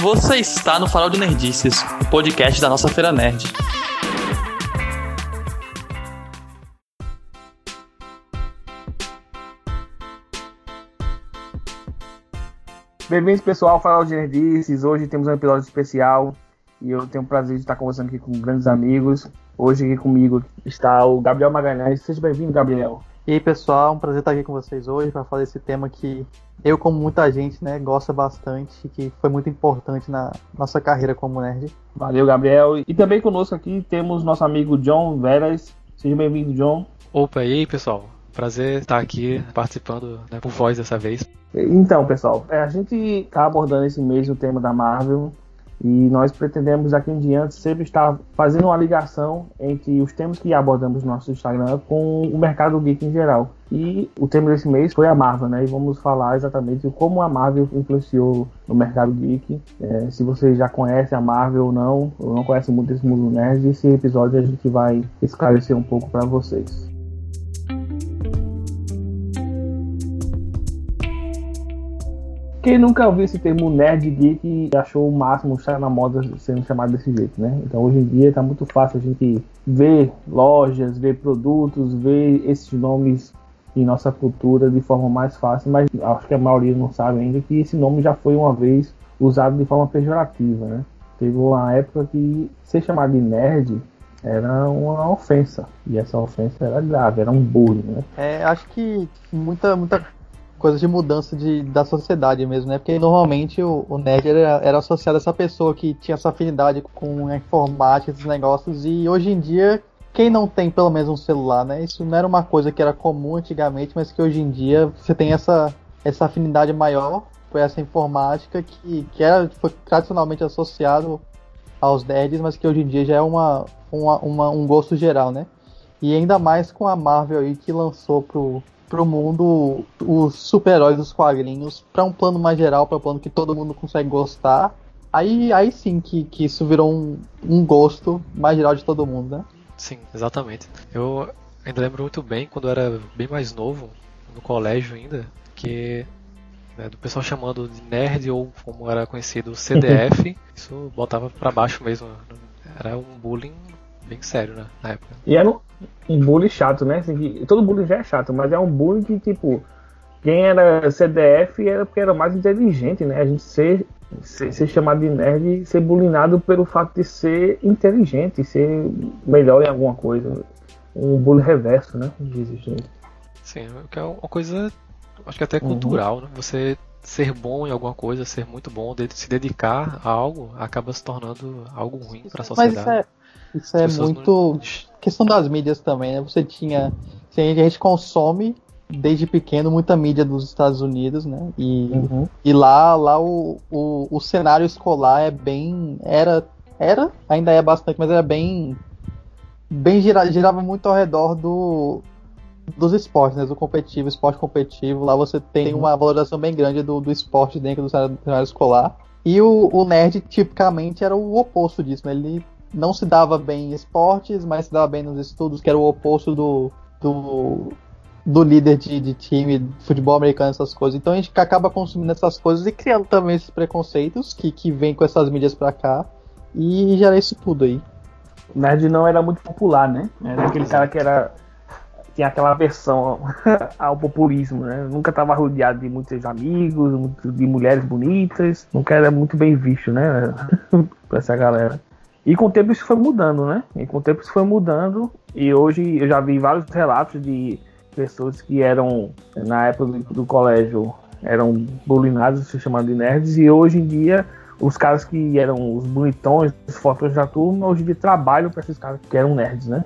Você está no Farol de Nerdices, o podcast da nossa Feira Nerd. Bem-vindos, pessoal, Farol de Nerdices. Hoje temos um episódio especial e eu tenho o prazer de estar conversando aqui com grandes amigos. Hoje aqui comigo está o Gabriel Magalhães. Seja bem-vindo, Gabriel. E aí, pessoal, um prazer estar aqui com vocês hoje para falar desse tema que eu, como muita gente, né, gosta bastante e que foi muito importante na nossa carreira como nerd. Valeu, Gabriel. E também conosco aqui temos nosso amigo John Veras. Seja bem-vindo, John. Opa, e aí, pessoal? Prazer estar aqui participando né, por voz dessa vez. Então, pessoal, é, a gente está abordando esse mês o tema da Marvel e nós pretendemos aqui em diante sempre estar fazendo uma ligação entre os temas que abordamos no nosso Instagram com o mercado geek em geral. E o tema desse mês foi a Marvel, né? E vamos falar exatamente como a Marvel influenciou no mercado geek. É, se vocês já conhecem a Marvel ou não, ou não conhecem muito esse mundo nerd, esse episódio a gente vai esclarecer um pouco para vocês. Quem nunca ouviu esse termo nerd geek e achou o máximo estar na moda sendo chamado desse jeito, né? Então hoje em dia está muito fácil a gente ver lojas, ver produtos, ver esses nomes em nossa cultura de forma mais fácil, mas acho que a maioria não sabe ainda que esse nome já foi uma vez usado de forma pejorativa, né? Teve uma época que ser chamado de nerd era uma ofensa. E essa ofensa era grave, era um bullying, né? É, acho que muita, muita coisa de mudança de, da sociedade mesmo, né? Porque normalmente o, o nerd era, era, associado a essa pessoa que tinha essa afinidade com a informática, esses negócios, e hoje em dia, quem não tem pelo menos um celular, né? Isso não era uma coisa que era comum antigamente, mas que hoje em dia você tem essa, essa afinidade maior por essa informática que, que era, foi tradicionalmente associado aos nerds, mas que hoje em dia já é uma, uma, uma um gosto geral, né? E ainda mais com a Marvel aí que lançou pro, pro mundo os super-heróis dos quadrinhos para um plano mais geral, para um plano que todo mundo consegue gostar. Aí, aí sim que, que isso virou um, um gosto mais geral de todo mundo, né? Sim, exatamente. Eu ainda lembro muito bem quando eu era bem mais novo, no colégio ainda, que né, do pessoal chamando de nerd ou como era conhecido CDF, isso botava para baixo mesmo. Era um bullying bem sério né, na época. E era um, um bullying chato, né? Assim, que, todo bullying já é chato, mas é um bullying que, tipo, quem era CDF era porque era mais inteligente, né? A gente ser, ser, ser chamado de nerd e ser bullyingado pelo fato de ser inteligente, ser melhor em alguma coisa. Um bullying reverso, né? Sim, que é uma coisa, acho que até uhum. cultural, né? Você ser bom em alguma coisa, ser muito bom, se dedicar a algo, acaba se tornando algo ruim para a sociedade. Mas isso é, isso é muito não... questão das mídias também, né? Você tinha. A gente consome desde pequeno muita mídia dos Estados Unidos, né? E, uhum. e lá, lá o, o, o, cenário escolar é bem. Era. Era, ainda é bastante, mas era bem. Bem girava, girava muito ao redor do, dos esportes, né? Do competitivo, esporte competitivo. Lá você tem uhum. uma valoração bem grande do, do esporte dentro do cenário, do cenário escolar. E o, o, nerd, tipicamente, era o oposto disso, né? Ele não se dava bem em esportes, mas se dava bem nos estudos, que era o oposto do, do, do líder de, de time de futebol americano, essas coisas. Então a gente acaba consumindo essas coisas e criando também esses preconceitos que, que vem com essas mídias pra cá e gera isso tudo aí. Nerd não era muito popular, né? Era aquele cara que era tinha aquela versão ao populismo, né? Nunca estava rodeado de muitos amigos, de mulheres bonitas, nunca era muito bem visto, né? pra essa galera. E com o tempo isso foi mudando, né? E com o tempo isso foi mudando. E hoje eu já vi vários relatos de pessoas que eram, na época do, do colégio, eram bulinados, se chamando de nerds. E hoje em dia, os caras que eram os bonitões, os fotos da turma, hoje em dia trabalham para esses caras que eram nerds, né?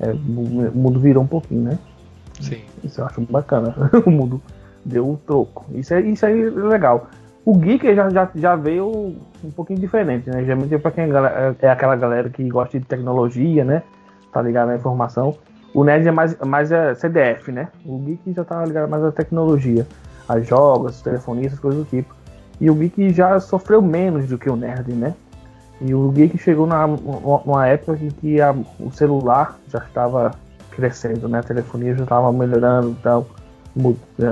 É, o mundo virou um pouquinho, né? Sim. Isso eu acho bacana. o mundo deu um troco. Isso é, isso é legal. O Geek já, já, já veio um pouquinho diferente, né? Geralmente é pra quem é, é aquela galera que gosta de tecnologia, né? Tá ligado na informação. O Nerd é mais, mais é CDF, né? O Geek já tá ligado mais à tecnologia, a jogos, telefonistas, coisas do tipo. E o Geek já sofreu menos do que o Nerd, né? E o Geek chegou na, numa época em que a, o celular já estava crescendo, né? A telefonia já estava melhorando, então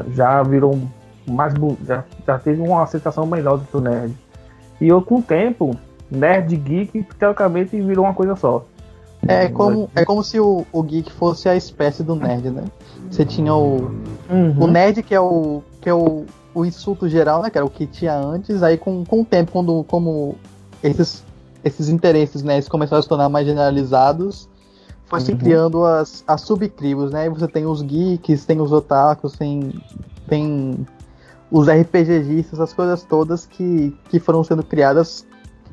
já virou mais já, já teve uma aceitação melhor do que o nerd. E eu, com o tempo, nerd e geek, teoricamente, virou uma coisa só. É como, é como se o, o geek fosse a espécie do nerd, né? Você tinha o, uhum. o nerd, que é o, que é o, o insulto geral, né? Que era o que tinha antes. Aí, com, com o tempo, quando como esses, esses interesses né, começaram a se tornar mais generalizados, foi se uhum. criando as, as subtribos, né? Você tem os geeks, tem os otakus, tem, tem os RPGistas, as coisas todas que, que foram sendo criadas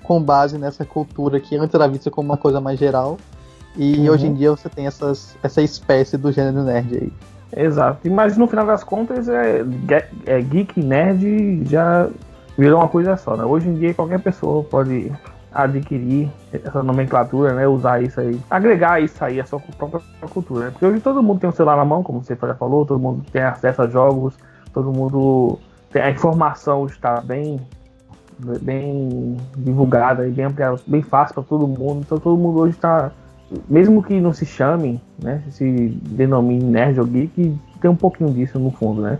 com base nessa cultura que antes era vista como uma coisa mais geral. E uhum. hoje em dia você tem essas, essa espécie do gênero nerd aí. Exato. Mas no final das contas, é, é geek nerd já virou uma coisa só, né? Hoje em dia qualquer pessoa pode adquirir essa nomenclatura, né? Usar isso aí, agregar isso aí à sua própria cultura. Né? Porque hoje todo mundo tem um celular na mão, como você já falou, todo mundo tem acesso a jogos, todo mundo a informação está bem bem divulgada e bem ampliada, bem fácil para todo mundo. Então todo mundo hoje está mesmo que não se chame, né, se denomine nerd ou geek, tem um pouquinho disso no fundo, né?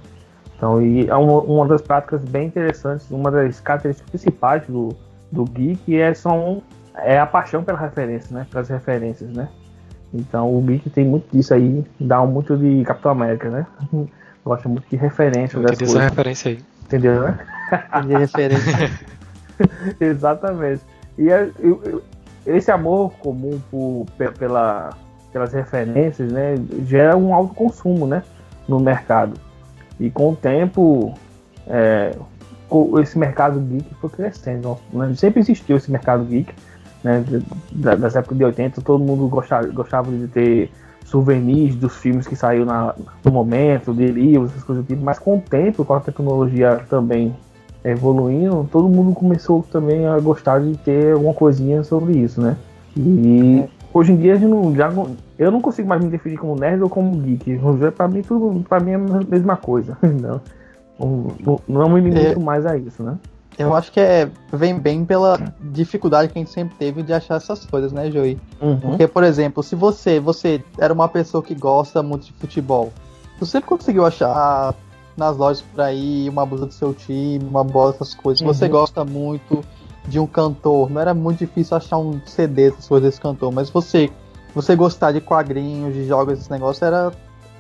Então, e é uma, uma das práticas bem interessantes, uma das características principais do, do geek é, são, é a paixão pela referência, né? Pelas referências, né? Então, o geek tem muito disso aí, dá muito de Capitão América, né? Gosta muito de referência. Eu essa referência aí. Entendeu, né? De referência. Exatamente. E é, eu, eu, esse amor comum por, pela, pelas referências, né, gera um alto consumo, né, no mercado. E com o tempo, é, esse mercado geek foi crescendo. Né? Sempre existiu esse mercado geek, né, das épocas de 80, todo mundo gostava, gostava de ter souvenirs dos filmes que saiu na, no momento, de livros, essas coisas do tipo, mas com o tempo, com a tecnologia também evoluindo, todo mundo começou também a gostar de ter alguma coisinha sobre isso, né? E hoje em dia não, já, eu não consigo mais me definir como nerd ou como geek. Para mim tudo para mim é a mesma coisa. Não, não, não me limito é, mais a isso, né? Eu acho que é, vem bem pela dificuldade que a gente sempre teve de achar essas coisas, né, Joey? Uhum. Porque, por exemplo, se você, você era uma pessoa que gosta muito de futebol, você sempre conseguiu achar nas lojas por aí, uma blusa do seu time, uma bola, essas coisas. Uhum. Você gosta muito de um cantor, não era muito difícil achar um CD dessas coisas desse cantor, mas você você gostar de quadrinhos, de jogos, esse negócio era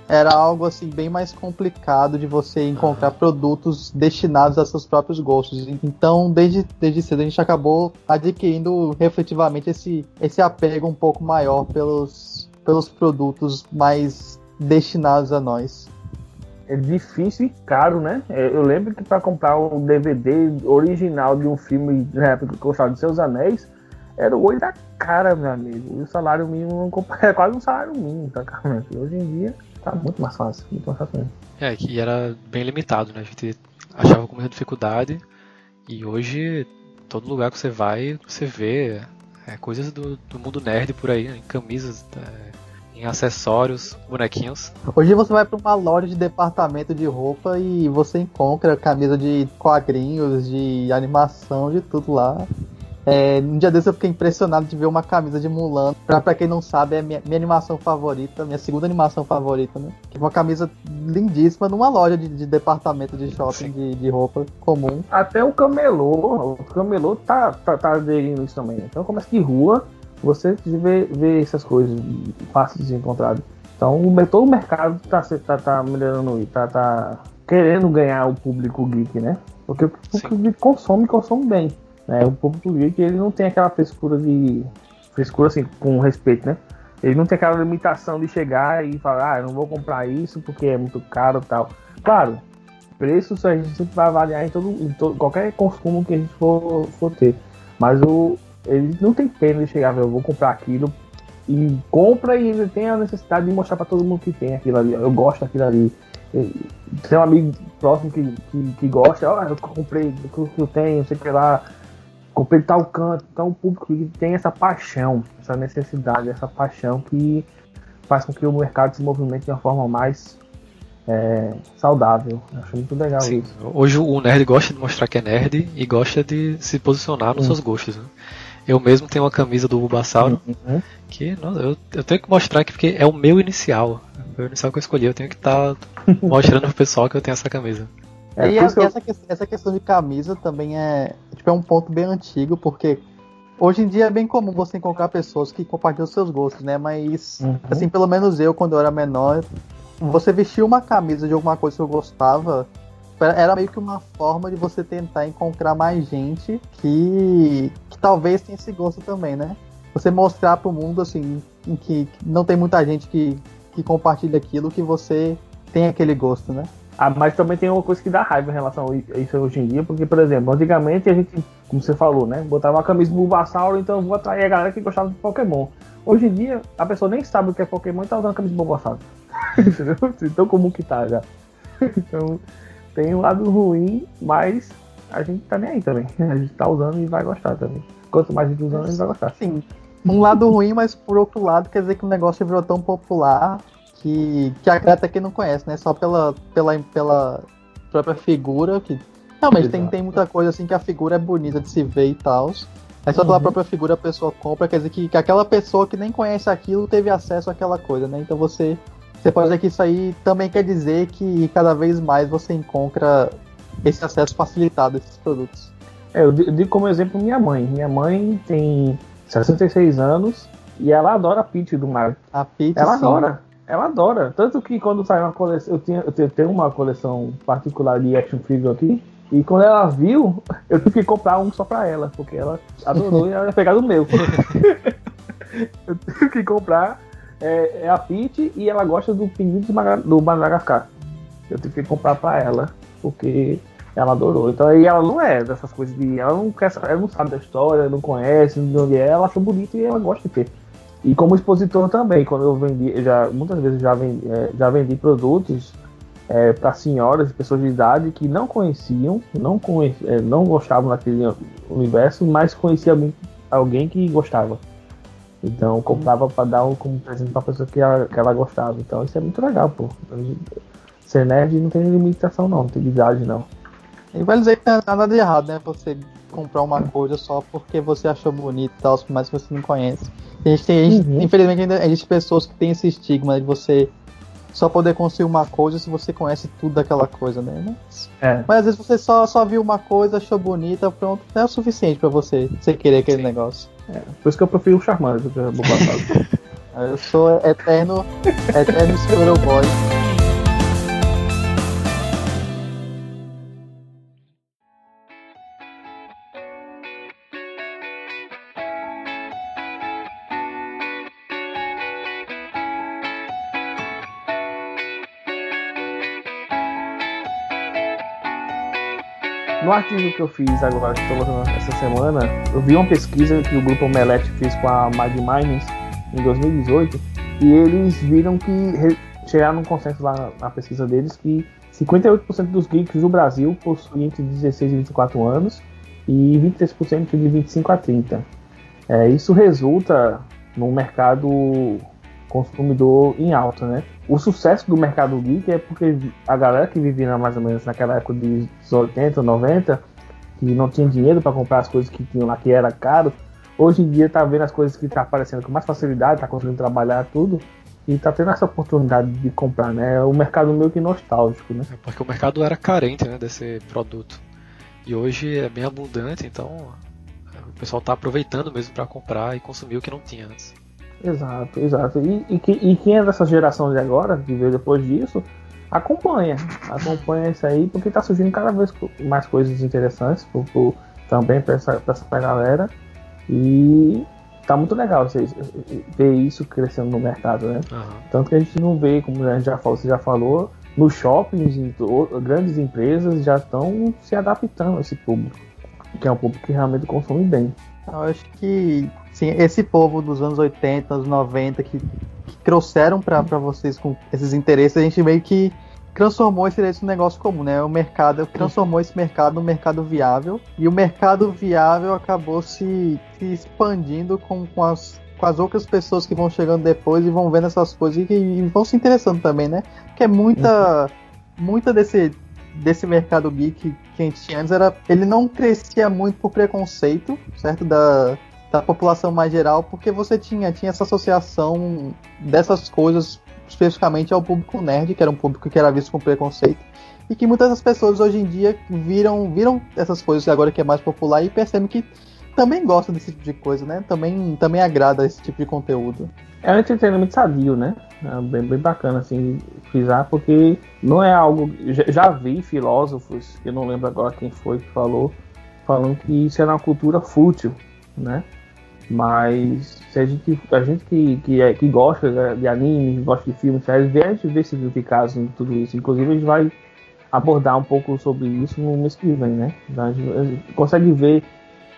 era algo assim bem mais complicado de você encontrar produtos destinados a seus próprios gostos. Então, desde, desde cedo a gente acabou adquirindo efetivamente esse, esse apego um pouco maior pelos, pelos produtos mais destinados a nós é difícil e caro, né? É, eu lembro que para comprar um DVD original de um filme na época que gostava de Seus Anéis, era o olho da cara, meu amigo. E o salário mínimo é quase um salário mínimo, praticamente. Hoje em dia tá muito mais fácil, muito mais fácil mesmo. É, que era bem limitado, né? A gente achava com muita dificuldade e hoje todo lugar que você vai, você vê é, coisas do, do mundo nerd por aí, né? em camisas, é, em acessórios, bonequinhos. Hoje você vai para uma loja de departamento de roupa e você encontra camisa de quadrinhos, de animação, de tudo lá. É, um dia desse eu fiquei impressionado de ver uma camisa de Mulan. Pra, pra quem não sabe, é minha, minha animação favorita, minha segunda animação favorita, né? Uma camisa lindíssima numa loja de, de departamento de shopping de, de, roupa comum. Até o camelô, o camelô tá, tá, tá aderindo isso também. Então começa de rua, você vê, vê essas coisas fáceis de encontrar. Então, o, todo o mercado está tá, tá melhorando e tá, tá querendo ganhar o público geek, né? Porque o público geek consome, consome bem. Né? O público geek ele não tem aquela frescura de. frescura assim, com respeito, né? Ele não tem aquela limitação de chegar e falar, ah, eu não vou comprar isso porque é muito caro tal. Claro, preço a gente sempre vai avaliar em, todo, em todo, qualquer consumo que a gente for, for ter. Mas o, ele não tem pena de chegar, eu vou comprar aquilo e compra e ele tem a necessidade de mostrar para todo mundo que tem aquilo ali. Eu gosto daquilo ali. Tem um amigo próximo que, que, que gosta, ó, oh, eu comprei o que eu tenho, sei que lá, comprei tal canto. Então o público tem essa paixão, essa necessidade, essa paixão que faz com que o mercado se movimente de uma forma mais é, saudável. Acho muito legal Sim. isso. Hoje o nerd gosta de mostrar que é nerd e gosta de se posicionar nos hum. seus gostos. Né? Eu mesmo tenho uma camisa do Bulbasauro uhum. que nossa, eu, eu, tenho que mostrar aqui porque é o meu inicial. Foi o inicial que eu escolhi. Eu tenho que estar tá mostrando pro pessoal que eu tenho essa camisa. É, e, a, eu... essa, essa, questão de camisa também é. Tipo, é um ponto bem antigo, porque hoje em dia é bem comum você encontrar pessoas que compartilham seus gostos, né? Mas, uhum. assim, pelo menos eu, quando eu era menor, você vestir uma camisa de alguma coisa que eu gostava, era meio que uma forma de você tentar encontrar mais gente que, que talvez tenha esse gosto também, né? Você mostrar pro mundo, assim, que não tem muita gente que, que compartilha aquilo que você tem aquele gosto, né? Ah, mas também tem uma coisa que dá raiva em relação a isso hoje em dia, porque, por exemplo, antigamente a gente, como você falou, né? Botava uma camisa do Bulbasauro, então eu vou atrair a galera que gostava de Pokémon. Hoje em dia, a pessoa nem sabe o que é Pokémon e tá usando a camisa do Bulbasauro. Entendeu? Tão comum que tá já. Então, tem um lado ruim, mas a gente tá nem aí também. A gente tá usando e vai gostar também. Quanto mais a gente usando, a gente vai gostar. Sim. Um lado ruim, mas por outro lado, quer dizer que o negócio virou tão popular que, que agrada quem não conhece, né? Só pela, pela, pela própria figura, que realmente tem, tem muita coisa assim que a figura é bonita de se ver e tal. Aí só uhum. pela própria figura a pessoa compra, quer dizer que, que aquela pessoa que nem conhece aquilo teve acesso àquela coisa, né? Então você, você pode dizer que isso aí também quer dizer que cada vez mais você encontra esse acesso facilitado a esses produtos. É, eu digo como exemplo minha mãe. Minha mãe tem 66 anos e ela adora a Peach do Mario. A Peach, Ela sim. adora. Ela adora. Tanto que quando sai uma coleção. Eu, tinha, eu tenho uma coleção particular de action figure aqui. E quando ela viu, eu tive que comprar um só pra ela, porque ela adorou e ela ia pegar do meu. eu tive que comprar é, é, a Peach e ela gosta do pinguim do Madagascar. Eu tive que comprar pra ela, porque ela adorou. Então aí ela não é dessas coisas de. Ela não quer ela não sabe da história, não conhece, de onde é, ela achou bonito e ela gosta de ter. E como expositor também, quando eu vendi, já, muitas vezes já vendi, é, já vendi produtos é, para senhoras, pessoas de idade que não conheciam, não, conheci, é, não gostavam daquele universo, mas conhecia alguém, alguém que gostava. Então comprava para dar um, como presente para pessoa que ela, que ela gostava. Então isso é muito legal, pô. Ser nerd não tem limitação não, não tem idade não. E vai dizer que não tem nada de errado, né? Você comprar uma coisa só porque você achou bonito e tal, mas você não conhece. A gente tem, a gente, uhum. infelizmente, ainda existe pessoas que têm esse estigma de você só poder construir uma coisa se você conhece tudo daquela coisa, né? Mas, é. mas às vezes você só, só viu uma coisa, achou bonita, pronto, é o suficiente para você, você querer aquele Sim. negócio. É, por isso que eu prefiro o Charmander do que o Bulbasaur. eu sou eterno, eterno Squirrel Boy. No artigo que eu fiz agora, que estou lançando essa semana, eu vi uma pesquisa que o grupo Omelete fez com a Mag Miners em 2018 e eles viram que chegaram num consenso lá na pesquisa deles que 58% dos geeks do Brasil possuem entre 16 e 24 anos e 23% de 25 a 30. É, isso resulta num mercado consumidor em alta, né? O sucesso do mercado geek é porque a galera que vivia mais ou menos naquela época de 80, 90, que não tinha dinheiro para comprar as coisas que tinham lá que era caro, hoje em dia tá vendo as coisas que tá aparecendo com mais facilidade, tá conseguindo trabalhar tudo e tá tendo essa oportunidade de comprar, né? É um mercado meio que nostálgico, né? É porque o mercado era carente, né, desse produto. E hoje é bem abundante, então o pessoal tá aproveitando mesmo para comprar e consumir o que não tinha antes. Exato, exato. E, e, e, quem é dessa geração de agora, que veio depois disso, acompanha. Acompanha isso aí, porque tá surgindo cada vez mais coisas interessantes pro, pro, também para essa, pra essa galera. E tá muito legal você, ver isso crescendo no mercado, né? Uhum. Tanto que a gente não vê, como a gente já falou, você já falou, nos shoppings, em, grandes empresas já estão se adaptando a esse público, que é um público que realmente consome bem. Eu acho que sim, esse povo dos anos 80, anos 90 que, que trouxeram para vocês com esses interesses, a gente meio que transformou esse, negócio comum, né? O mercado transformou esse mercado num mercado viável e o mercado viável acabou se, se expandindo com, com, as, com as outras pessoas que vão chegando depois e vão vendo essas coisas e, e vão se interessando também, né? Porque é muita, muita desse, desse mercado geek que a gente tinha antes era. Ele não crescia muito por preconceito, certo? Da, da população mais geral, porque você tinha, tinha essa associação dessas coisas especificamente ao público nerd, que era um público que era visto com preconceito, e que muitas das pessoas hoje em dia viram, viram essas coisas agora que é mais popular e percebem que também gostam desse tipo de coisa, né? Também, também agrada esse tipo de conteúdo. É um entretenimento sadio, né? É bem, bem bacana, assim, frisar, porque não é algo. Já, vi filósofos, eu não lembro agora quem foi que falou, falando que isso era uma cultura fútil, né? Mas se a gente, a gente que, que, é, que gosta de anime, gosta de filmes, a gente vê significados em tudo isso. Inclusive a gente vai abordar um pouco sobre isso no mês que vem, né? Então, a, gente, consegue ver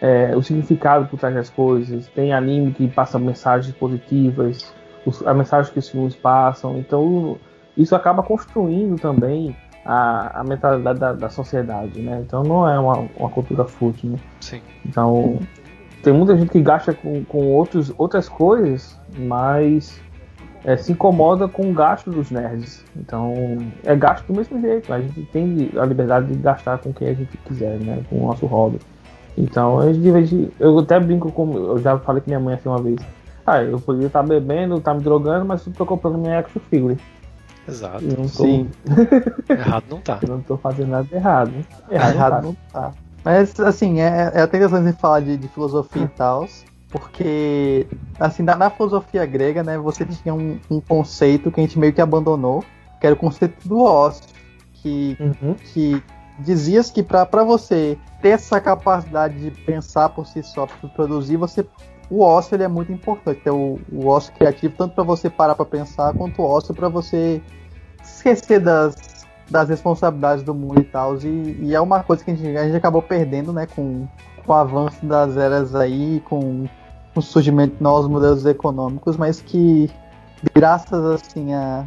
é, o significado por trás das coisas. Tem anime que passa mensagens positivas, os, a mensagem que os filmes passam. Então isso acaba construindo também a, a mentalidade da, da, sociedade, né? Então não é uma, uma cultura fútil, né? Sim. Então tem muita gente que gasta com, com outros, outras coisas, mas é, se incomoda com o gasto dos nerds. Então é gasto do mesmo jeito. A gente tem a liberdade de gastar com quem a gente quiser, né? Com o nosso hobby. Então a gente, eu até brinco com. Eu já falei com minha mãe assim uma vez. Ah, eu poderia estar bebendo, estar me drogando, mas eu tô comprando minha action figure. Exato. Tô... Sim. errado não tá. Eu não tô fazendo nada errado. Errado, errado não tá. Mas, assim, é, é até interessante falar de, de filosofia e tal, porque, assim, na, na, filosofia grega, né, você tinha um, um, conceito que a gente meio que abandonou, que era o conceito do ócio, que, uhum. que dizias que para você ter essa capacidade de pensar por si só, de produzir, você o ócio ele é muito importante, é o, o ócio criativo, tanto para você parar para pensar, quanto o ócio para você esquecer das, das responsabilidades do mundo e tal. E, e, é uma coisa que a gente, a gente acabou perdendo, né, com, com o avanço das eras aí, com, o surgimento de novos modelos econômicos, mas que graças assim a,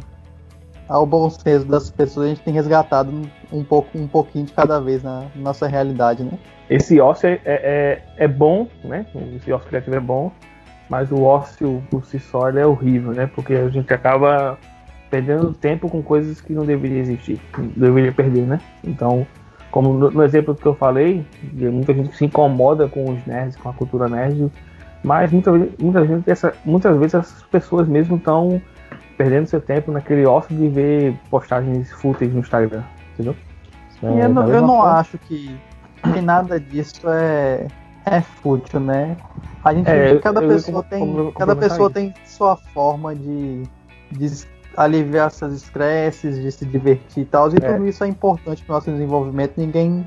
ao bom senso das pessoas a gente tem resgatado um pouco um pouquinho de cada vez na nossa realidade, né? Esse ócio é, é, é bom, né? Esse ócio criativo é bom, mas o ócio por si só é horrível, né? Porque a gente acaba perdendo tempo com coisas que não deveria existir, deveria perder, né? Então, como no, no, exemplo que eu falei, muita gente se incomoda com os nerds, com a cultura nerd, mas muita, muita gente, essa, muitas vezes essas pessoas mesmo estão perdendo seu tempo naquele ócio de ver postagens fúteis no Instagram, entendeu? É, eu não, eu não acho que, que nada disso é, é fútil, né? A gente, é, cada eu, pessoa eu, tem, como, cada pessoa tem sua forma de, de aliviar seus estresses, de se divertir e tal, e é. tudo isso é importante para o nosso desenvolvimento. Ninguém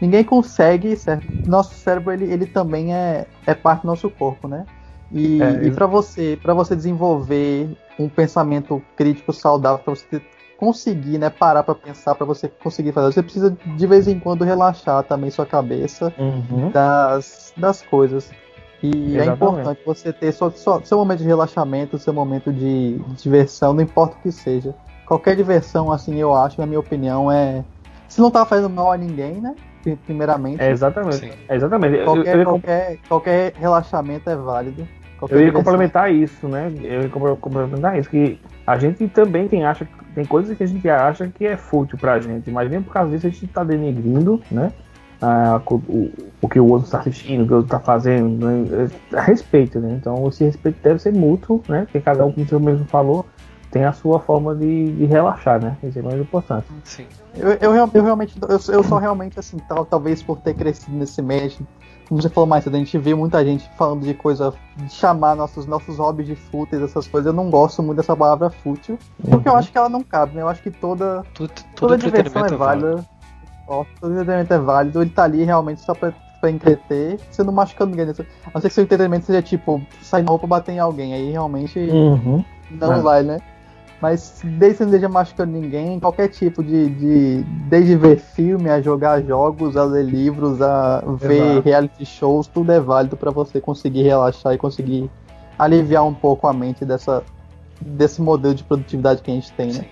ninguém consegue, certo? Nosso cérebro ele, ele também é, é parte do nosso corpo, né? E, é, e para você, para você desenvolver um pensamento crítico saudável, para você conseguir, né, parar para pensar, para você conseguir fazer, você precisa de vez em quando relaxar também sua cabeça uhum. das, das coisas. E é Exatamente. é importante você ter só, só, seu momento de relaxamento, seu momento de, diversão, não importa o que seja. Qualquer diversão, assim, eu acho, na minha opinião, é. Se não tá fazendo mal a ninguém, né? Primeiramente. É exatamente. É exatamente. Qualquer, eu, eu... qualquer, qualquer relaxamento é válido. Qualquer eu ia complementar isso, né? Eu ia complementar isso, que a gente também tem, acha, tem coisas que a gente acha que é fútil pra gente, mas nem por causa disso a gente tá denegrindo, né? Ah, o, o, que o outro está assistindo, o que o outro está fazendo, né? É, respeito, né? Então esse respeito deve ser mútuo, né? Porque cada um, como você mesmo falou, tem a sua forma de, de relaxar, né? Isso é mais importante. Sim. Eu, eu, eu realmente, eu, eu sou realmente assim, tal, talvez por ter crescido nesse meio, como você falou mais cedo, a gente vê muita gente falando de coisa, de chamar nossos, nossos hobbies de fúteis, essas coisas. Eu não gosto muito dessa palavra fútil, porque uhum. eu acho que ela não cabe, né? Eu acho que toda, tudo, toda diversão é válida. Ó, todo entretenimento é válido, ele tá ali realmente só pra, pra entreter, você não machucando ninguém. A não ser que seu entretenimento seja tipo, sair na roupa bater em alguém, aí realmente uhum. não é. vai, né? Mas desde que não esteja machucando ninguém, qualquer tipo de, de. Desde ver filme, a jogar jogos, a ler livros, a ver Exato. reality shows, tudo é válido para você conseguir relaxar e conseguir aliviar um pouco a mente dessa, desse modelo de produtividade que a gente tem, né?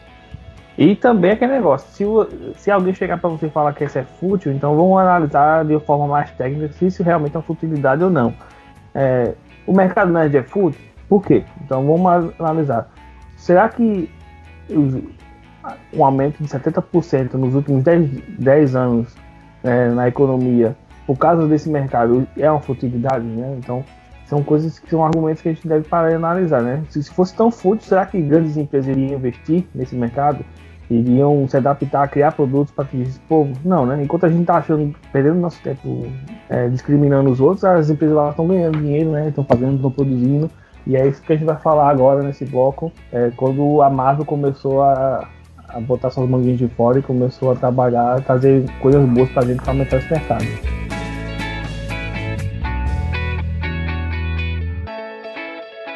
E também aquele negócio, se, se alguém chegar para você falar que isso é fútil, então vamos analisar de forma mais técnica se isso realmente é uma futilidade ou não. É, o mercado nerd é fútil? Por quê? Então vamos analisar. Será que um aumento de 70% nos últimos 10, 10 anos é, na economia, por causa desse mercado, é uma futilidade? Né? Então, são coisas que são argumentos que a gente deve parar e analisar, né? Se, se fosse tão fútil, será que grandes empresas iriam investir nesse mercado? Iriam se adaptar a criar produtos para que esse povo? Não, né? Enquanto a gente tá achando, perdendo nosso tempo é, discriminando os outros, as empresas lá estão ganhando dinheiro, né? Estão fazendo, estão produzindo. E é isso que a gente vai falar agora nesse bloco. É, quando a Marvel começou a, a botar suas manguinhas de fora e começou a trabalhar, a trazer coisas boas pra gente para aumentar esse mercado.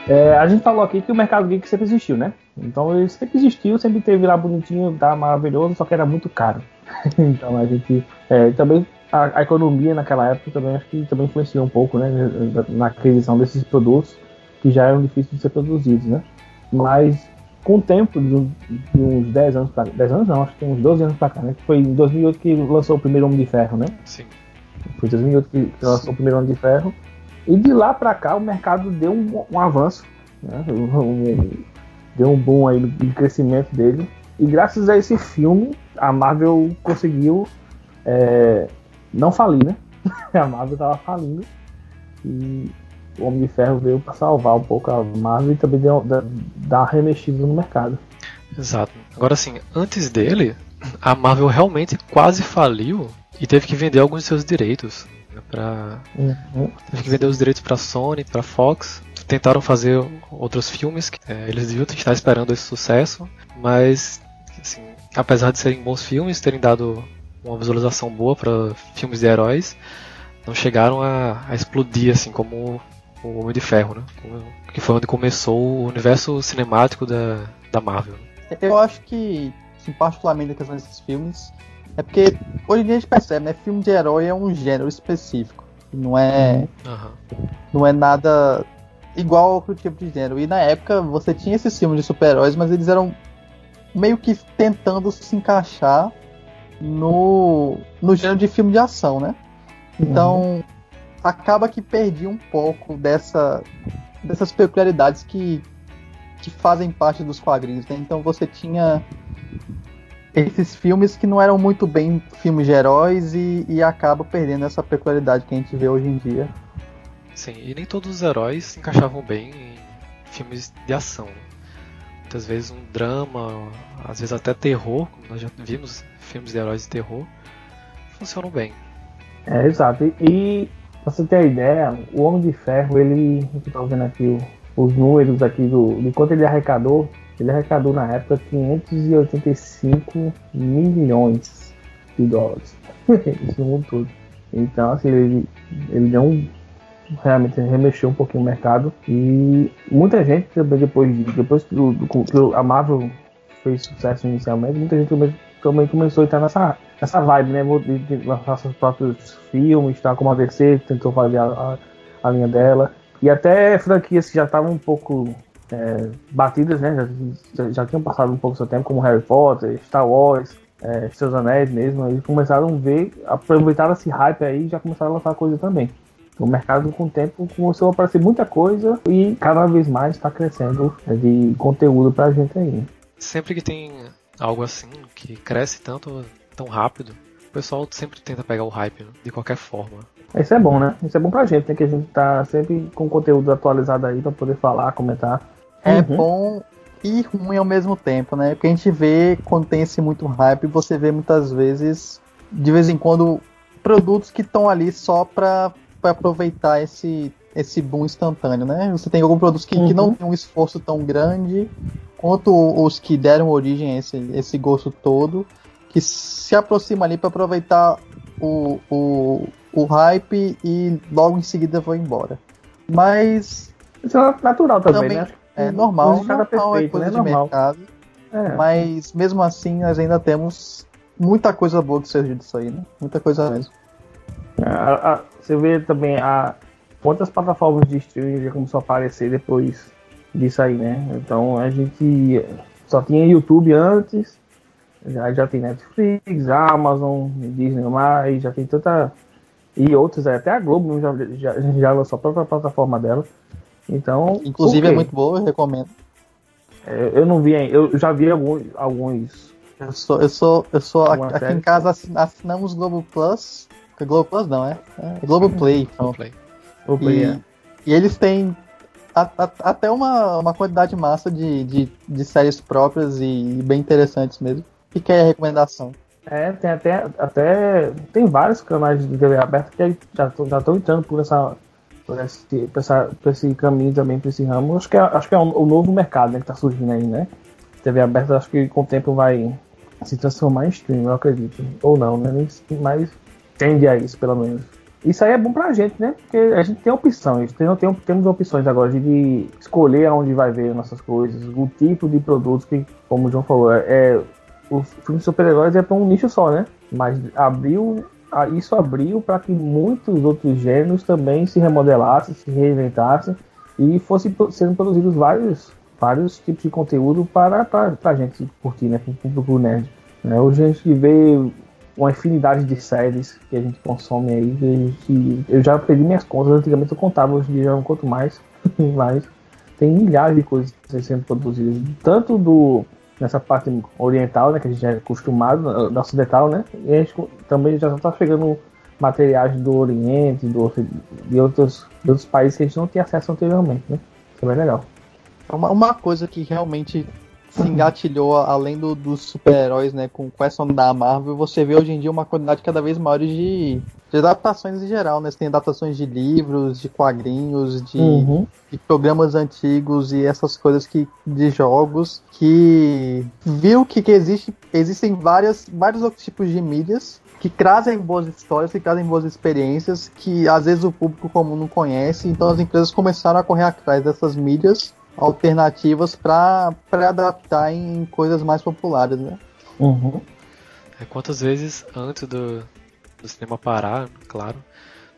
É, a gente falou aqui que o mercado geek sempre existiu, né? Então ele sempre existiu, sempre teve lá bonitinho, tá maravilhoso, só que era muito caro. então a gente é, também a, a, economia naquela época também acho que também influenciou um pouco, né, na aquisição desses produtos que já eram difíceis de ser produzidos, né? Mas com o tempo de, de uns 10 anos para 10 anos não, acho que tem uns 12 anos para cá, né? Que foi em 2008 que lançou o primeiro Homem de Ferro, né? Sim. Foi em 2008 que lançou o primeiro Homem de Ferro. E de lá para cá o mercado deu um, um avanço, né? um, deu um boom aí no crescimento dele. E graças a esse filme, a Marvel conseguiu é, não falir, né? a Marvel tava falindo. E o Homem de Ferro veio para salvar um pouco a Marvel e também deu, dar uma remexida no mercado. Exato. Agora sim, antes dele, a Marvel realmente quase faliu e teve que vender alguns de seus direitos. Né, pra... Uhum. Teve que vender os direitos para Sony, para Fox. Tentaram fazer outros filmes, que, é, eles deviam estar esperando esse sucesso, mas assim, apesar de serem bons filmes, terem dado uma visualização boa para filmes de heróis, não chegaram a, a explodir assim como o Homem de Ferro, né? Que foi onde começou o universo cinemático da, da Marvel. Eu acho que, assim, particularmente a questão desses filmes, é porque hoje em dia a gente percebe, né? Filme de herói é um gênero específico. Não é. Uhum. Não é nada igual ao outro tipo de gênero. E na época você tinha esses filmes de super-heróis, mas eles eram meio que tentando se encaixar no, no gênero de filme de ação, né? Então, uhum acaba que perdi um pouco dessa, dessas peculiaridades que, que fazem parte dos quadrinhos. Né? Então você tinha esses filmes que não eram muito bem filmes de heróis e, e acaba perdendo essa peculiaridade que a gente vê hoje em dia. Sim, e nem todos os heróis se encaixavam bem em filmes de ação. Muitas vezes um drama, às vezes até terror, como nós já vimos filmes de heróis de terror, funcionam bem. É, exato. E Pra você ter a ideia, o Homem de Ferro, ele. Eu tô vendo aqui os números aqui do. De quanto ele arrecadou. Ele arrecadou na época 585 milhões de dólares. No mundo todo. Então, assim, ele, ele deu um. Realmente remexeu um pouquinho o mercado. E muita gente também depois, depois que, do, que a Marvel fez sucesso inicialmente, muita gente também, também começou a estar nessa essa vibe, né? De, de lançar seus próprios filmes, tá? Como a DC tentou fazer a, a, a linha dela. E até franquias que já estavam um pouco é, batidas, né? Já, já, tinham passado um pouco seu tempo, como Harry Potter, Star Wars, é, Seus Anéis mesmo. Eles começaram a ver, aproveitaram esse hype aí e já começaram a lançar coisa também. O mercado com o tempo começou a aparecer muita coisa e cada vez mais está crescendo de conteúdo pra gente aí. Sempre que tem algo assim que cresce tanto, tão rápido, o pessoal sempre tenta pegar o hype, né? de qualquer forma. Isso é bom, né? Isso é bom pra gente, né? Que a gente tá sempre com conteúdo atualizado aí pra poder falar, comentar. É uhum. bom e ruim ao mesmo tempo, né? Porque a gente vê quando tem esse muito hype, você vê muitas vezes, de vez em quando, produtos que estão ali só pra, pra aproveitar esse, esse boom instantâneo, né? Você tem alguns produtos que, uhum. que não uhum. tem um esforço tão grande quanto os que deram origem a esse, esse gosto todo que se aproxima ali para aproveitar o, o, o hype e logo em seguida vou embora. Mas. Isso é natural também, também né? É normal, normal perfeito, é coisa né? de normal. mercado. É. Mas mesmo assim nós ainda temos muita coisa boa que surgiu disso aí, né? Muita coisa mesmo. A, a, você vê também a quantas plataformas de streaming já começou a aparecer depois disso aí, né? Então a gente só tinha YouTube antes, já, já tem Netflix, Amazon, Disney, mais, já tem tanta. E outros, até a Globo já, já, já lançou a própria plataforma dela. Então. Inclusive é muito boa, eu recomendo. É, eu não vi eu já vi alguns. alguns eu sou, eu sou, eu sou aqui, aqui em casa assinamos Globo Plus. Globo Plus não, é? é Globo Play. Então. Globo Play. Globo Play, e, é. E eles têm a, a, até uma, uma quantidade massa de, de, de séries próprias e bem interessantes mesmo. Fica aí a recomendação. É, tem até, até tem vários canais de TV aberta que já estão entrando por essa por esse, por essa, por esse caminho também, por esse ramo. Acho que é, acho que é o novo mercado né, que está surgindo aí, né? TV aberta, acho que com o tempo vai se transformar em stream, eu acredito. Ou não, né? Mas tende a isso, pelo menos. Isso aí é bom pra gente, né? Porque a gente tem opções, tem, tem, temos opções agora de escolher aonde vai ver nossas coisas, o tipo de produtos que, como o João falou, é, é o filme de super-heróis é para um nicho só, né? Mas abriu, isso abriu para que muitos outros gêneros também se remodelassem, se reinventassem e fossem sendo produzidos vários, vários tipos de conteúdo para, para, a gente curtir, né? Para o público nerd. Né? Hoje a gente vê uma infinidade de séries que a gente consome aí. Que eu já perdi minhas contas, antigamente eu contava, hoje em dia eu não conto mais, mas tem milhares de coisas sendo produzidas, tanto do nessa parte oriental, né, que a gente é acostumado, da ocidental, né, e a gente também já está chegando materiais do Oriente, do, de, outros, de outros países que a gente não tinha acesso anteriormente, né, isso é bem legal. Uma, uma coisa que realmente se engatilhou além do, dos super-heróis, né, com, com essa onda da Marvel, você vê hoje em dia uma quantidade cada vez maior de, de adaptações em geral, né? Você tem adaptações de livros, de quadrinhos, de, uhum. de, programas antigos e essas coisas que de jogos que viu que, que existe, existem várias, vários outros tipos de mídias que trazem boas histórias, que trazem boas experiências, que às vezes o público comum não conhece, então as empresas começaram a correr atrás dessas mídias alternativas para adaptar em coisas mais populares, né? Uhum. É, quantas vezes antes do, do cinema parar, claro,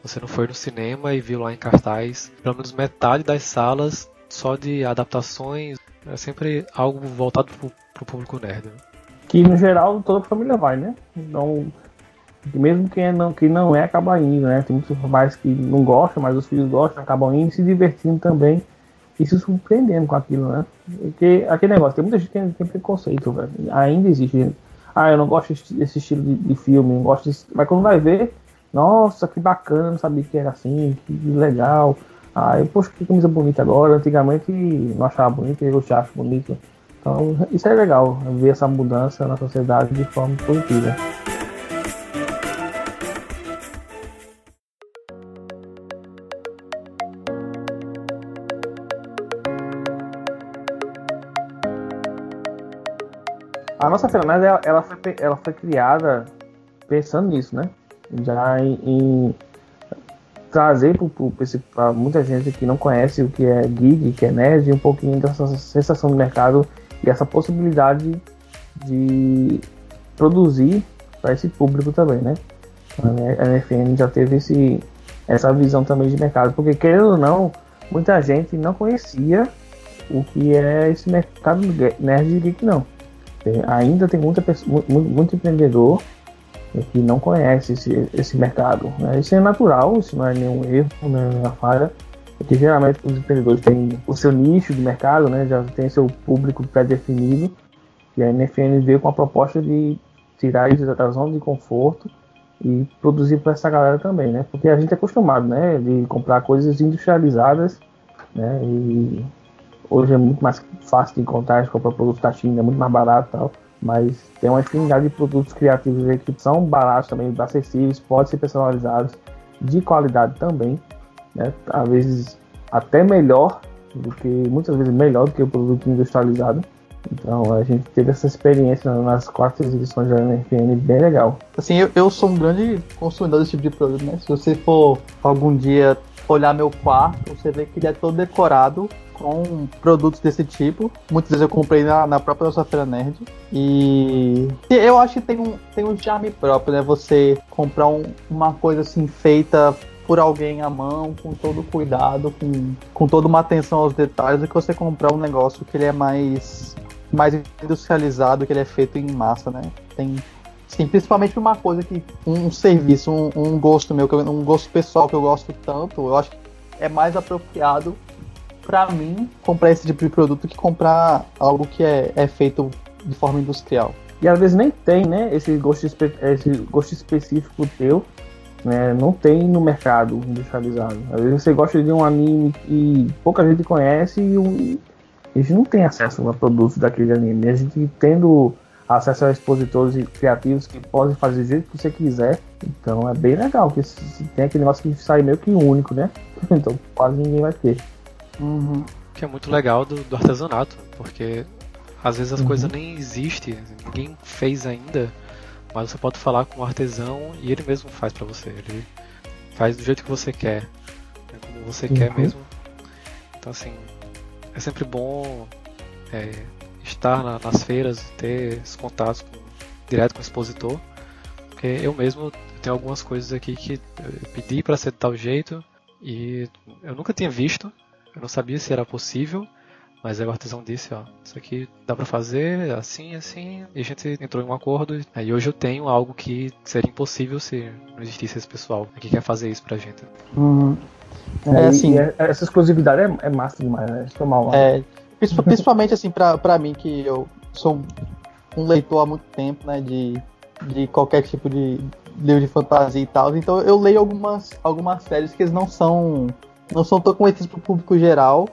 você não foi no cinema e viu lá em cartaz pelo menos metade das salas só de adaptações, é sempre algo voltado pro, pro público nerd. Né? Que no geral toda a família vai, né? Então, mesmo quem não, quem não é acaba indo, né? Tem muitos pais que não gostam, mas os filhos gostam, acabam indo e se divertindo também e se surpreendendo com aquilo, né? Porque aquele negócio, tem muita gente que tem, preconceito, velho. Ainda existe. Ah, eu não gosto desse estilo de, de filme, não gosto desse... Mas quando vai ver, nossa, que bacana, não sabia que era assim, que legal. Ah, eu, poxa, que camisa bonita agora. Antigamente não achava bonita, eu já acho bonito. Então, isso é legal, ver essa mudança na sociedade de forma positiva. A nossa Fernanda, ela, ela, foi, ela foi criada pensando nisso, né? Já em, em trazer para muita gente que não conhece o que é geek, que é nerd, um pouquinho dessa sensação do mercado e essa possibilidade de produzir para esse público também, né? A NFN já teve esse, essa visão também de mercado, porque querendo ou não, muita gente não conhecia o que é esse mercado nerd geek não. Ainda tem muita pessoa, muito, muito empreendedor que não conhece esse, esse mercado. Né? Isso é natural, isso não é nenhum erro, não é nenhuma falha, porque geralmente os empreendedores têm o seu nicho de mercado, né? já tem seu público pré-definido, e a NFN veio com a proposta de tirar eles da zona de conforto e produzir para essa galera também, né? Porque a gente é acostumado, né, de comprar coisas industrializadas, né? E Hoje é muito mais fácil de encontrar, de comprar produtos da China, é muito mais barato e tal. Mas tem uma infinidade de produtos criativos aí que são baratos também, acessíveis, podem ser personalizados, de qualidade também. Né? Às vezes até melhor do que, muitas vezes melhor do que o produto industrializado. Então a gente teve essa experiência nas quatro edições da NFN bem legal. Assim, eu, eu sou um grande consumidor desse tipo de produto, né? Se você for algum dia olhar meu quarto, você vê que ele é todo decorado com produtos desse tipo. Muitas vezes eu comprei na, na própria nossa feira nerd. E eu acho que tem um, tem um charme próprio, né? Você comprar um, uma coisa assim feita por alguém à mão, com todo cuidado, com, com toda uma atenção aos detalhes, do que você comprar um negócio que ele é mais, mais industrializado, que ele é feito em massa, né? Tem, sim, principalmente uma coisa que um serviço, um, um gosto meu, um gosto pessoal que eu gosto tanto, eu acho que é mais apropriado para mim, comprar esse tipo de produto que comprar algo que é, é feito de forma industrial. E às vezes nem tem, né, esse gosto, esse gosto específico teu, né, não tem no mercado industrializado. Às vezes você gosta de um anime que pouca gente conhece e a gente não tem acesso a produtos daquele anime. A gente tendo acesso a expositores criativos que podem fazer do jeito que você quiser. Então é bem legal, porque tem aquele negócio que sai meio que único, né? Então quase ninguém vai ter. Uhum. Que é muito legal do, do artesanato, porque às vezes as uhum. coisas nem existem, ninguém fez ainda, mas você pode falar com o artesão e ele mesmo faz para você. Ele faz do jeito que você quer, né? como você uhum. quer mesmo. Então assim, é sempre bom é, estar na, nas feiras, ter esses contatos com, direto com o expositor, porque eu mesmo tenho algumas coisas aqui que eu pedi para ser de tal jeito e eu nunca tinha visto, eu não sabia se era possível, mas aí o artesão disse, ó, isso aqui dá para fazer assim, assim, e a gente entrou em um acordo. Aí hoje eu tenho algo que seria impossível se não existisse esse pessoal que quer fazer isso pra gente. Uhum. É, é assim, é, essa exclusividade é, é massa demais, né? Tomar uma... É, Principalmente assim, pra, pra mim, que eu sou um leitor há muito tempo, né? De, de qualquer tipo de livro de fantasia e tal. Então eu leio algumas, algumas séries que não são. Não são tão conhecidas pro público geral.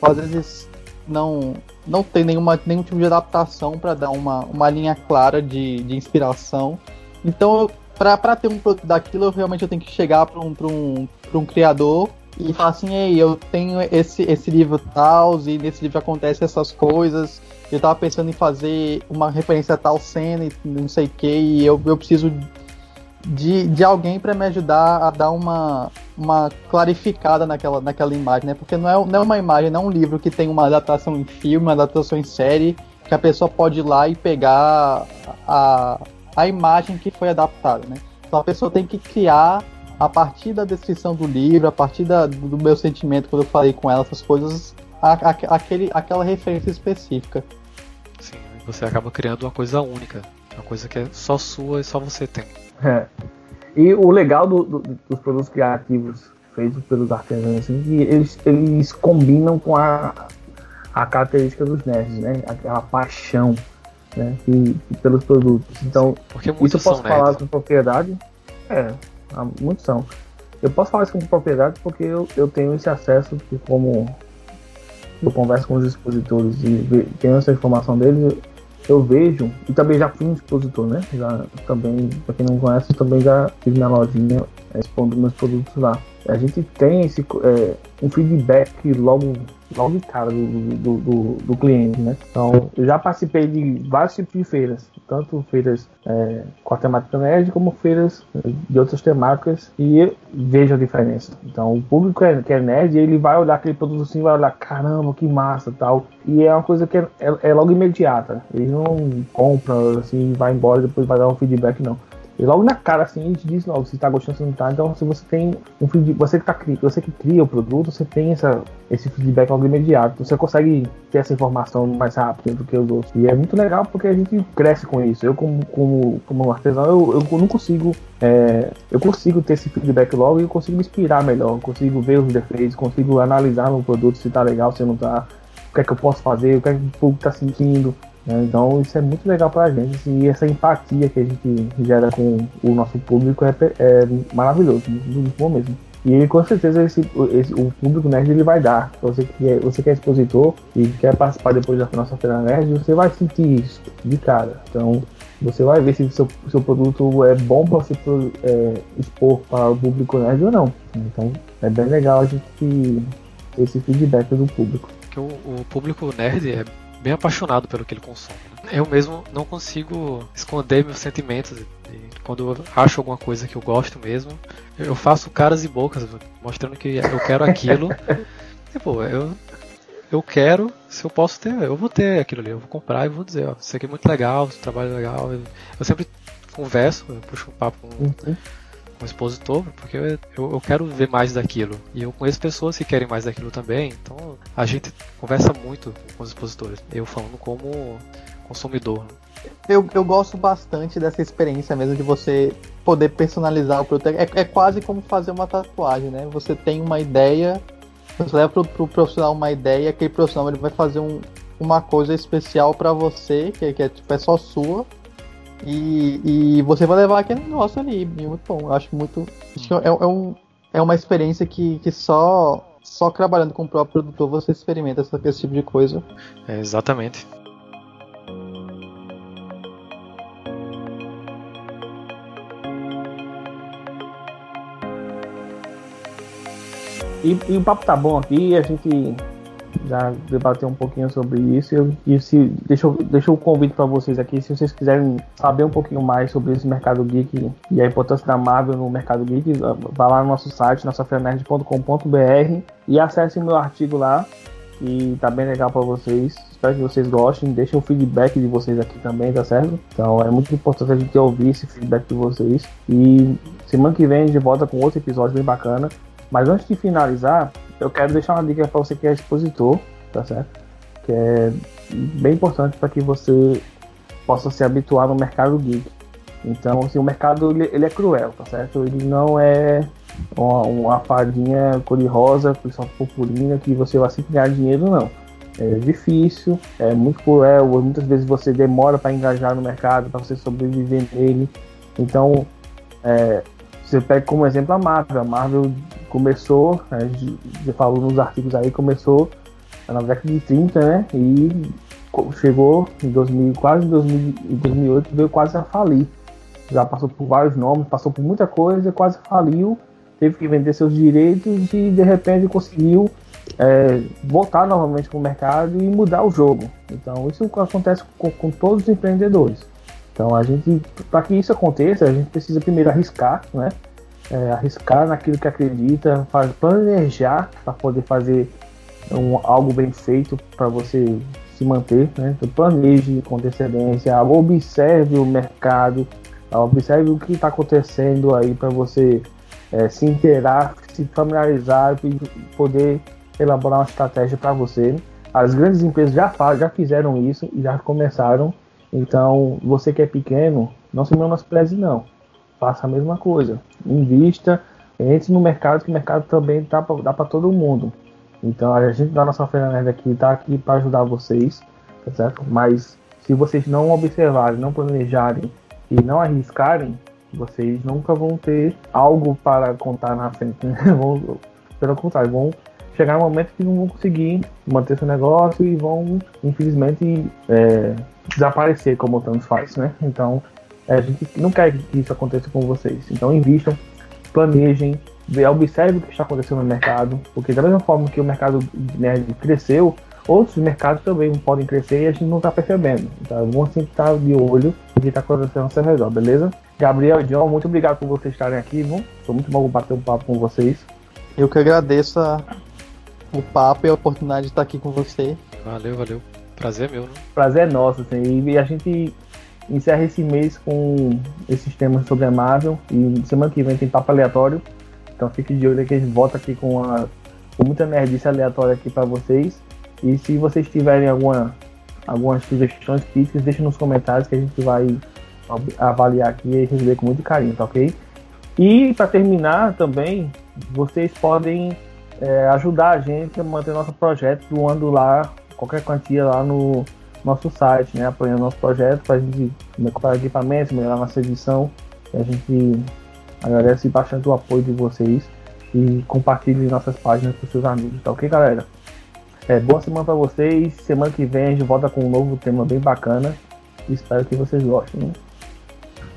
Às vezes não, não tem nenhuma, nenhum tipo de adaptação para dar uma, uma linha clara de, de inspiração. Então, para ter um produto daquilo, eu realmente eu tenho que chegar para um, um, um criador e fala assim, ei, eu tenho esse, esse livro tal, e nesse livro acontecem essas coisas, eu tava pensando em fazer uma referência a tal cena e não sei o que, e eu, eu preciso de, de alguém para me ajudar a dar uma, uma clarificada naquela, naquela imagem, né? Porque não é, não é uma imagem, não é um livro que tem uma adaptação em filme, uma adaptação em série, que a pessoa pode ir lá e pegar a, a imagem que foi adaptada, né? Então a pessoa tem que criar a partir da descrição do livro, a partir da, do meu sentimento quando eu falei com ela, essas coisas, a, a, aquele, aquela referência específica. Sim, você acaba criando uma coisa única, uma coisa que é só sua e só você tem. É. E o legal do, do, dos produtos criativos feitos pelos artesãos, assim, que eles, eles combinam com a, a característica dos nerds, né? Aquela paixão né? E, e pelos produtos. Então, Porque isso eu posso falar nerds. com propriedade. É, muitos são. Eu posso falar isso com propriedade porque eu, eu tenho esse acesso, que como eu converso com os expositores e tenho essa informação deles, eu vejo, e também já fui um expositor, né? Já também, para quem não conhece, também já tive minha lojinha expondo meus produtos lá. A gente tem esse é, um feedback logo logo de cara do, do, do, do, cliente, né? Então, eu já participei de vários tipos de feiras, tanto feiras é, com a temática nerd, como feiras de outras temáticas, e vejo a diferença. Então, o público que é nerd, ele vai olhar aquele produto assim, vai olhar, caramba, que massa tal, e é uma coisa que é, é, é logo imediata. Ele não compra, assim, vai embora depois vai dar um feedback, não. E logo na cara, assim, a gente diz logo se está gostando, se não está. Então, se você tem um feedback, você que, tá, você que cria o produto, você tem essa, esse feedback logo imediato. Você consegue ter essa informação mais rápido do que os outros. E é muito legal porque a gente cresce com isso. Eu, como, como, como artesão, eu, eu não consigo. É, eu consigo ter esse feedback logo e eu consigo me inspirar melhor. Consigo ver os defeitos, consigo analisar no produto se está legal, se não está. O que é que eu posso fazer, o que é que o público está sentindo. Né? Então isso é muito legal para a gente e essa empatia que a gente gera com o nosso público é, é maravilhoso, muito bom mesmo. E com certeza esse, esse, o público nerd ele vai dar. Você que, é, você que é expositor e quer participar depois da nossa feira nerd, você vai sentir isso de cara. Então você vai ver se o seu, seu produto é bom para você é, expor para o público nerd ou não. Então é bem legal a gente ter esse feedback do público. O, o público nerd é bem apaixonado pelo que ele consome. Né? Eu mesmo não consigo esconder meus sentimentos. quando eu acho alguma coisa que eu gosto mesmo, eu faço caras e bocas mostrando que eu quero aquilo. e, pô, eu, eu quero, se eu posso ter, eu vou ter aquilo ali. Eu vou comprar e vou dizer, ó, isso aqui é muito legal, esse trabalho é legal. Eu, eu sempre converso, eu puxo um papo com, uhum o expositor, porque eu, eu, quero ver mais daquilo. E eu conheço pessoas que querem mais daquilo também, então a gente conversa muito com os expositores. Eu falando como consumidor. Eu, eu gosto bastante dessa experiência mesmo de você poder personalizar o produto. É, é quase como fazer uma tatuagem, né? Você tem uma ideia, você leva pro, pro profissional uma ideia, aquele profissional ele vai fazer um, uma coisa especial para você, que, que é, tipo, é só sua, E, e você vai levar aquele negócio ali, muito bom. Acho muito. Acho é, é, um, é uma experiência que, que só só trabalhando com o próprio produtor você experimenta essa, esse tipo de coisa. É, exatamente. E, e, o papo tá bom aqui, a gente já debateu um pouquinho sobre isso. E se, deixa, deixa o convite para vocês aqui, se vocês quiserem saber um pouquinho mais sobre esse mercado geek e a importância da Marvel no mercado geek, vá lá no nosso site, nossafernerd.com.br e acesse meu artigo lá, e tá bem legal para vocês. Espero que vocês gostem. Deixem o feedback de vocês aqui também, tá certo? Então é muito importante a gente ouvir esse feedback de vocês. E semana que vem a gente volta com outro episódio bem bacana. Mas antes de finalizar, eu quero deixar uma dica para você que é expositor, tá certo? Que é bem importante para que você possa se habituar no mercado geek. Então, assim, o mercado ele, ele é cruel, tá certo? Ele não é uma, uma fadinha cor-de-rosa, só purpurina, que você vai sempre ganhar dinheiro, não. É difícil, é muito cruel, muitas vezes você demora para engajar no mercado, para você sobreviver nele. Então, é, você pega como exemplo a Marvel. A Marvel começou, a gente já falou nos artigos aí, começou na década de 30, né? E chegou em 2000, quase em 2008, veio quase a falir. Já passou por vários nomes, passou por muita coisa, quase faliu, teve que vender seus direitos e de repente conseguiu é, voltar novamente para o mercado e mudar o jogo. Então isso acontece com, com todos os empreendedores. Então a gente, para que isso aconteça, a gente precisa primeiro arriscar, né? É, arriscar naquilo que acredita, planejar para poder fazer um, algo bem feito para você se manter, né? Então, planeje com antecedência, observe o mercado, observe o que está acontecendo aí para você é, se inteirar, se familiarizar e poder elaborar uma estratégia para você. As grandes empresas já, faz, já fizeram isso e já começaram então, você que é pequeno, não se menospreze não. Faça a mesma coisa. Invista, entre no mercado, que o mercado também dá para todo mundo. Então, a gente da nossa Feira aqui está aqui para ajudar vocês, tá certo? Mas se vocês não observarem, não planejarem e não arriscarem, vocês nunca vão ter algo para contar na frente. Né? pelo contrário, vão chegar um momento que não vão conseguir manter seu negócio e vão, infelizmente, é, desaparecer como o Thanos faz, né? Então, a gente não quer que isso aconteça com vocês. Então, invistam, planejem, observe o que está acontecendo no mercado, porque da mesma forma que o mercado nerd cresceu, outros mercados também podem crescer e a gente não está percebendo. Então, é bom sempre estar de olho no que está acontecendo ao seu redor, beleza? Gabriel e John, muito obrigado por vocês estarem aqui, viu? Foi muito bom bater um papo com vocês. Eu que agradeço a, o papo e a oportunidade de estar aqui com você. Valeu, valeu. Prazer é meu, né? Prazer é nosso, assim. E a gente encerra esse mês com esses temas sobre a Marvel. E semana que vem tem papo aleatório. Então fique de olho que a gente volta aqui com, a, com muita nerdice aleatória aqui para vocês. E se vocês tiverem alguma, algumas sugestões, críticas, deixem nos comentários que a gente vai avaliar aqui e receber com muito carinho, tá ok? E para terminar também, vocês podem é, ajudar a gente a manter nosso projeto doando lá qualquer quantia lá no nosso site, né? Apoiando nosso projeto para a gente comprar equipamentos, melhorar nossa edição. E a gente agradece bastante o apoio de vocês e compartilhe nossas páginas com seus amigos, tá ok, galera? É, boa semana para vocês. Semana que vem a gente volta com um novo tema bem bacana. Espero que vocês gostem. Né?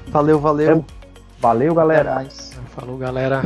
Valeu, valeu. É, valeu, galera. Falou, galera.